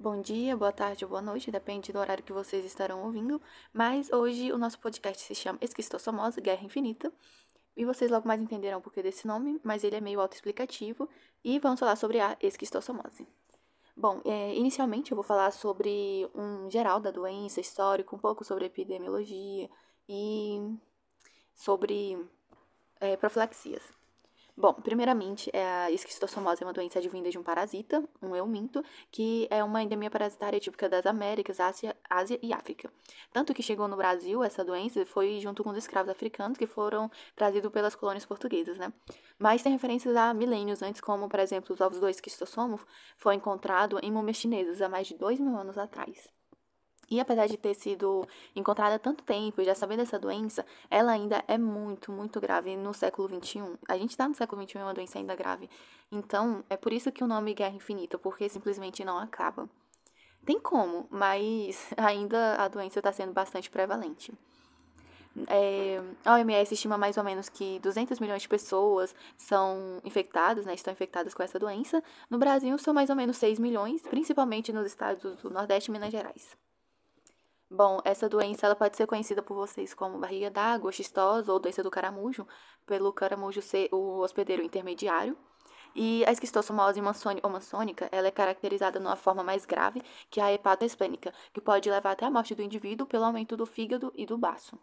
Bom dia, boa tarde ou boa noite, depende do horário que vocês estarão ouvindo. Mas hoje o nosso podcast se chama Esquistossomose, Guerra Infinita. E vocês logo mais entenderão o porquê desse nome, mas ele é meio autoexplicativo. E vamos falar sobre a esquistossomose. Bom, é, inicialmente eu vou falar sobre um geral da doença, histórico, um pouco sobre epidemiologia e sobre é, profilaxias. Bom, primeiramente, é a esquistossomose é uma doença advinda de um parasita, um euminto, que é uma endemia parasitária típica das Américas, Ásia, Ásia e África. Tanto que chegou no Brasil, essa doença foi junto com os escravos africanos que foram trazidos pelas colônias portuguesas, né? Mas tem referências a milênios antes, como, por exemplo, os ovos do esquistossomo foi encontrado em múmias chinesas há mais de dois mil anos atrás. E apesar de ter sido encontrada há tanto tempo já sabendo dessa doença, ela ainda é muito, muito grave no século XXI. A gente está no século XXI, é uma doença ainda grave. Então, é por isso que o nome Guerra Infinita, porque simplesmente não acaba. Tem como, mas ainda a doença está sendo bastante prevalente. É, a OMS estima mais ou menos que 200 milhões de pessoas são infectadas, né, estão infectadas com essa doença. No Brasil, são mais ou menos 6 milhões, principalmente nos estados do Nordeste e Minas Gerais. Bom, essa doença ela pode ser conhecida por vocês como barriga d'água, xistosa ou doença do caramujo, pelo caramujo ser o hospedeiro intermediário. E a esquistossomose ou maçônica, ela é caracterizada numa forma mais grave, que é a hepatoesplênica, que pode levar até a morte do indivíduo pelo aumento do fígado e do baço.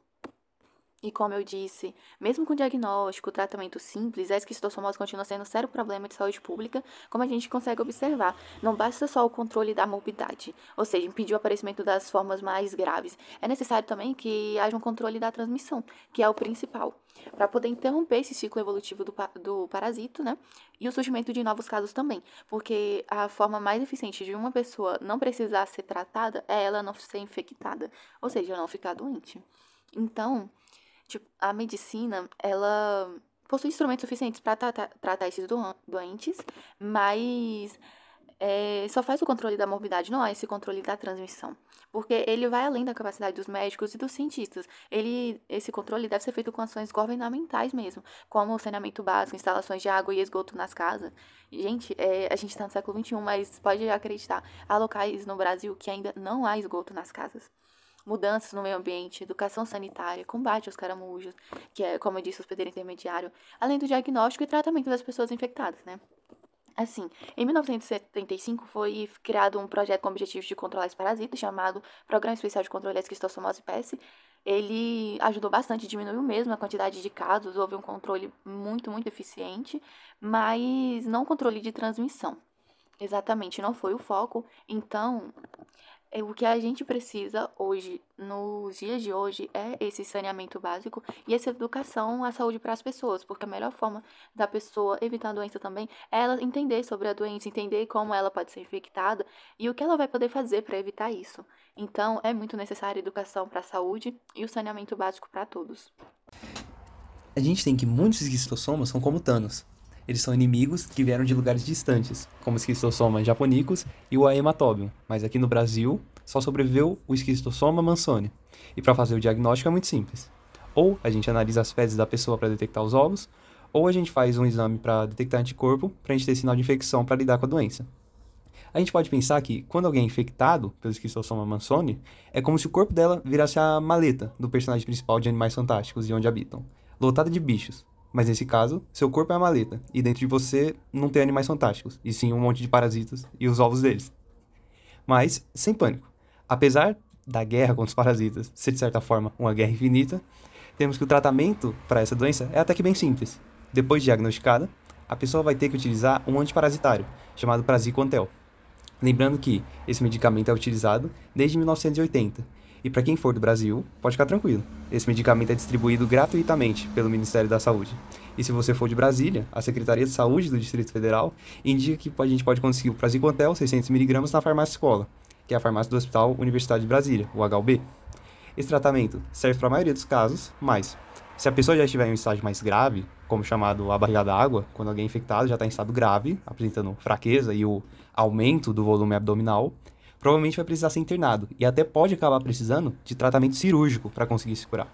E como eu disse, mesmo com diagnóstico, tratamento simples, a esquistossomose continua sendo um sério problema de saúde pública, como a gente consegue observar. Não basta só o controle da morbidade, ou seja, impedir o aparecimento das formas mais graves. É necessário também que haja um controle da transmissão, que é o principal, para poder interromper esse ciclo evolutivo do, do parasito, né? E o surgimento de novos casos também, porque a forma mais eficiente de uma pessoa não precisar ser tratada é ela não ser infectada, ou seja, não ficar doente. Então, Tipo, a medicina, ela possui instrumentos suficientes para tratar, tratar esses doentes, mas é, só faz o controle da morbidade, não há esse controle da transmissão. Porque ele vai além da capacidade dos médicos e dos cientistas. Ele, esse controle deve ser feito com ações governamentais mesmo, como o saneamento básico, instalações de água e esgoto nas casas. Gente, é, a gente está no século XXI, mas pode acreditar, há locais no Brasil que ainda não há esgoto nas casas mudanças no meio ambiente, educação sanitária, combate aos caramujos, que é, como eu disse, hospedeiro intermediário, além do diagnóstico e tratamento das pessoas infectadas, né? Assim, em 1975 foi criado um projeto com o objetivo de controlar esse parasita, chamado Programa Especial de Controle da Esquistossomose PS. Ele ajudou bastante, diminuiu mesmo a quantidade de casos, houve um controle muito, muito eficiente, mas não controle de transmissão. Exatamente, não foi o foco. Então, o que a gente precisa hoje, nos dias de hoje, é esse saneamento básico e essa educação à saúde para as pessoas, porque a melhor forma da pessoa evitar a doença também é ela entender sobre a doença, entender como ela pode ser infectada e o que ela vai poder fazer para evitar isso. Então, é muito necessária educação para a saúde e o saneamento básico para todos. A gente tem que muitos esquistossomas são como Thanos. Eles são inimigos que vieram de lugares distantes, como o esquistossoma japonicus e o Aematobium, mas aqui no Brasil só sobreviveu o esquistossoma mansoni. E para fazer o diagnóstico é muito simples. Ou a gente analisa as fezes da pessoa para detectar os ovos, ou a gente faz um exame para detectar anticorpo para a gente ter sinal de infecção para lidar com a doença. A gente pode pensar que quando alguém é infectado pelo esquistossoma mansoni, é como se o corpo dela virasse a maleta do personagem principal de Animais Fantásticos e Onde Habitam, lotada de bichos. Mas nesse caso, seu corpo é a maleta, e dentro de você não tem animais fantásticos, e sim um monte de parasitas e os ovos deles. Mas, sem pânico. Apesar da guerra contra os parasitas ser, de certa forma, uma guerra infinita, temos que o tratamento para essa doença é até que bem simples. Depois de diagnosticada, a pessoa vai ter que utilizar um antiparasitário, chamado Praziquantel. Lembrando que esse medicamento é utilizado desde 1980 e para quem for do Brasil, pode ficar tranquilo. Esse medicamento é distribuído gratuitamente pelo Ministério da Saúde. E se você for de Brasília, a Secretaria de Saúde do Distrito Federal indica que a gente pode conseguir o Praziquantel 600mg na farmácia escola, que é a farmácia do Hospital Universidade de Brasília, o HUB. Esse tratamento serve para a maioria dos casos, mas se a pessoa já estiver em um estágio mais grave, como chamado a barriga d'água, quando alguém infectado já está em estado grave, apresentando fraqueza e o aumento do volume abdominal, provavelmente vai precisar ser internado e até pode acabar precisando de tratamento cirúrgico para conseguir se curar.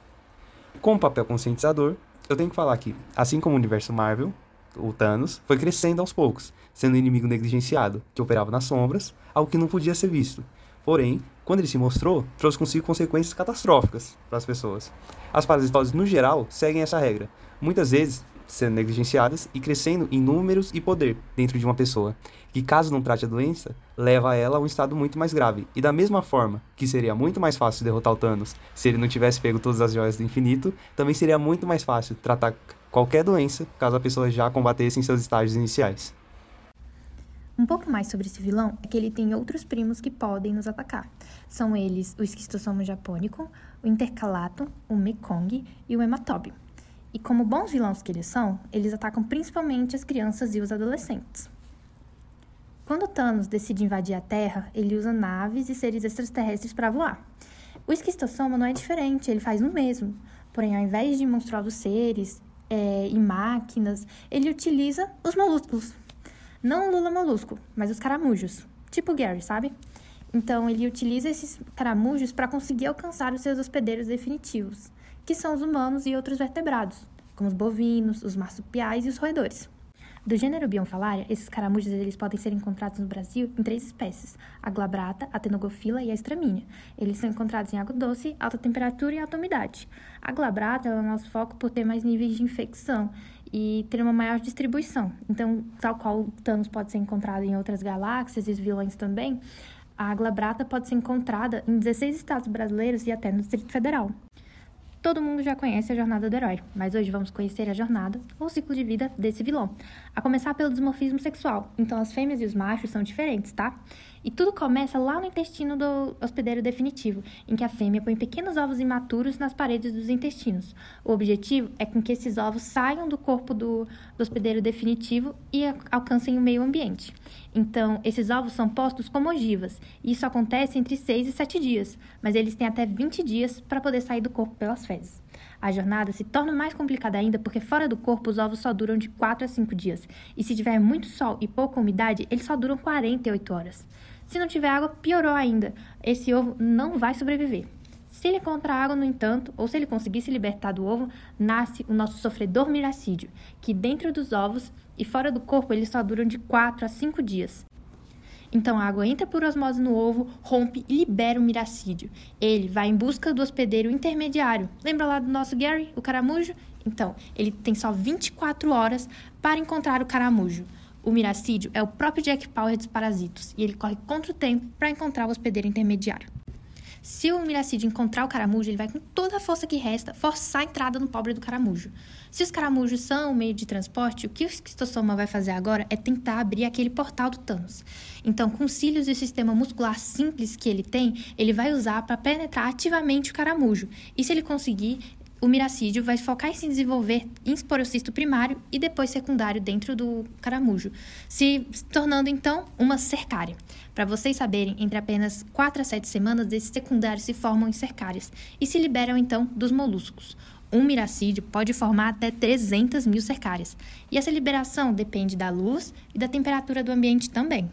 Com o papel conscientizador, eu tenho que falar que, assim como o universo Marvel, o Thanos, foi crescendo aos poucos, sendo um inimigo negligenciado, que operava nas sombras, algo que não podia ser visto. Porém, quando ele se mostrou, trouxe consigo consequências catastróficas para as pessoas. As parasitoses, no geral, seguem essa regra, muitas vezes sendo negligenciadas e crescendo em números e poder dentro de uma pessoa, que caso não trate a doença, leva ela a um estado muito mais grave. E da mesma forma que seria muito mais fácil derrotar o Thanos se ele não tivesse pego todas as joias do infinito, também seria muito mais fácil tratar qualquer doença caso a pessoa já combatesse em seus estágios iniciais. Um pouco mais sobre esse vilão é que ele tem outros primos que podem nos atacar. São eles o esquistossoma japônico, o intercalato, o Mekong e o hematobium. E como bons vilões que eles são, eles atacam principalmente as crianças e os adolescentes. Quando Thanos decide invadir a Terra, ele usa naves e seres extraterrestres para voar. O esquistossoma não é diferente, ele faz o mesmo. Porém, ao invés de monstruosos seres é, e máquinas, ele utiliza os molúsculos. Não o Lula molusco, mas os caramujos. Tipo Gary, sabe? Então, ele utiliza esses caramujos para conseguir alcançar os seus hospedeiros definitivos que são os humanos e outros vertebrados, como os bovinos, os marsupiais e os roedores. Do gênero Bionfalaria, esses caramujos eles podem ser encontrados no Brasil em três espécies: a glabrata, a tenogofila e a estramínea. Eles são encontrados em água doce, alta temperatura e alta umidade. A glabrata é o nosso foco por ter mais níveis de infecção e ter uma maior distribuição. Então, tal qual o Thanos pode ser encontrado em outras galáxias e os vilões também, a glabrata pode ser encontrada em 16 estados brasileiros e até no Distrito Federal. Todo mundo já conhece a jornada do herói, mas hoje vamos conhecer a jornada ou ciclo de vida desse vilão. A começar pelo dimorfismo sexual. Então as fêmeas e os machos são diferentes, tá? E tudo começa lá no intestino do hospedeiro definitivo, em que a fêmea põe pequenos ovos imaturos nas paredes dos intestinos. O objetivo é com que esses ovos saiam do corpo do, do hospedeiro definitivo e alcancem o meio ambiente. Então, esses ovos são postos como ogivas, e isso acontece entre 6 e 7 dias, mas eles têm até 20 dias para poder sair do corpo pelas fezes. A jornada se torna mais complicada ainda porque fora do corpo os ovos só duram de 4 a 5 dias, e se tiver muito sol e pouca umidade, eles só duram 48 horas. Se não tiver água, piorou ainda. Esse ovo não vai sobreviver. Se ele encontrar água, no entanto, ou se ele conseguir se libertar do ovo, nasce o nosso sofredor miracídio, que dentro dos ovos e fora do corpo eles só duram de 4 a 5 dias. Então a água entra por osmose no ovo, rompe e libera o miracídio. Ele vai em busca do hospedeiro intermediário. Lembra lá do nosso Gary, o caramujo? Então, ele tem só 24 horas para encontrar o caramujo. O miracídio é o próprio Jack Power dos parasitos e ele corre contra o tempo para encontrar o hospedeiro intermediário. Se o Miracide encontrar o caramujo, ele vai com toda a força que resta forçar a entrada no pobre do caramujo. Se os caramujos são o meio de transporte, o que o esquistossoma vai fazer agora é tentar abrir aquele portal do Thanos. Então, com os cílios e o sistema muscular simples que ele tem, ele vai usar para penetrar ativamente o caramujo. E se ele conseguir, o miracídio vai focar em se desenvolver em esporocisto primário e depois secundário dentro do caramujo, se tornando então uma cercária. Para vocês saberem, entre apenas 4 a 7 semanas, esses secundários se formam em cercárias e se liberam então dos moluscos. Um miracídio pode formar até 300 mil cercárias, e essa liberação depende da luz e da temperatura do ambiente também.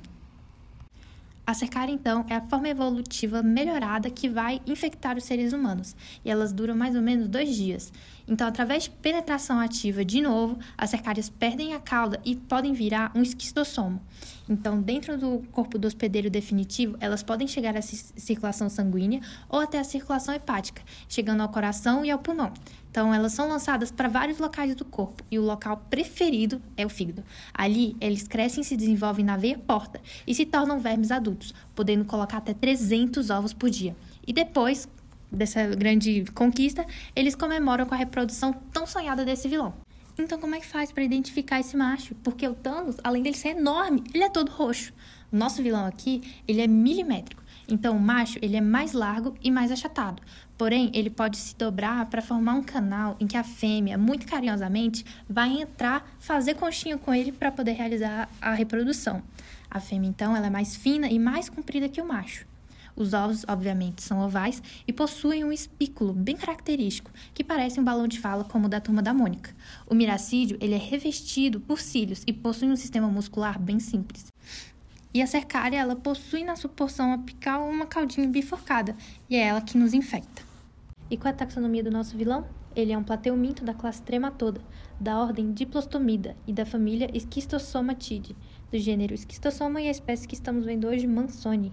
A cercária, então, é a forma evolutiva melhorada que vai infectar os seres humanos, e elas duram mais ou menos dois dias. Então, através de penetração ativa de novo, as cercárias perdem a cauda e podem virar um esquistossomo. Então, dentro do corpo do hospedeiro definitivo, elas podem chegar à circulação sanguínea ou até à circulação hepática, chegando ao coração e ao pulmão. Então, elas são lançadas para vários locais do corpo e o local preferido é o fígado. Ali, eles crescem e se desenvolvem na veia porta e se tornam vermes adultos, podendo colocar até 300 ovos por dia. E depois, dessa grande conquista, eles comemoram com a reprodução tão sonhada desse vilão. Então, como é que faz para identificar esse macho? Porque o Thanos, além dele ser enorme, ele é todo roxo. Nosso vilão aqui, ele é milimétrico. Então, o macho, ele é mais largo e mais achatado. Porém, ele pode se dobrar para formar um canal em que a fêmea, muito carinhosamente, vai entrar, fazer conchinha com ele para poder realizar a reprodução. A fêmea, então, ela é mais fina e mais comprida que o macho. Os ovos, obviamente, são ovais e possuem um espículo bem característico, que parece um balão de fala como o da turma da Mônica. O miracídio ele é revestido por cílios e possui um sistema muscular bem simples. E a cercária, ela possui na sua porção apical uma caudinha bifurcada, e é ela que nos infecta. E qual é a taxonomia do nosso vilão? ele é um plateuminto da classe Trematoda, da ordem Diplostomida e da família Schistosomatidae, do gênero Schistosoma e a espécie que estamos vendo hoje, Mansoni.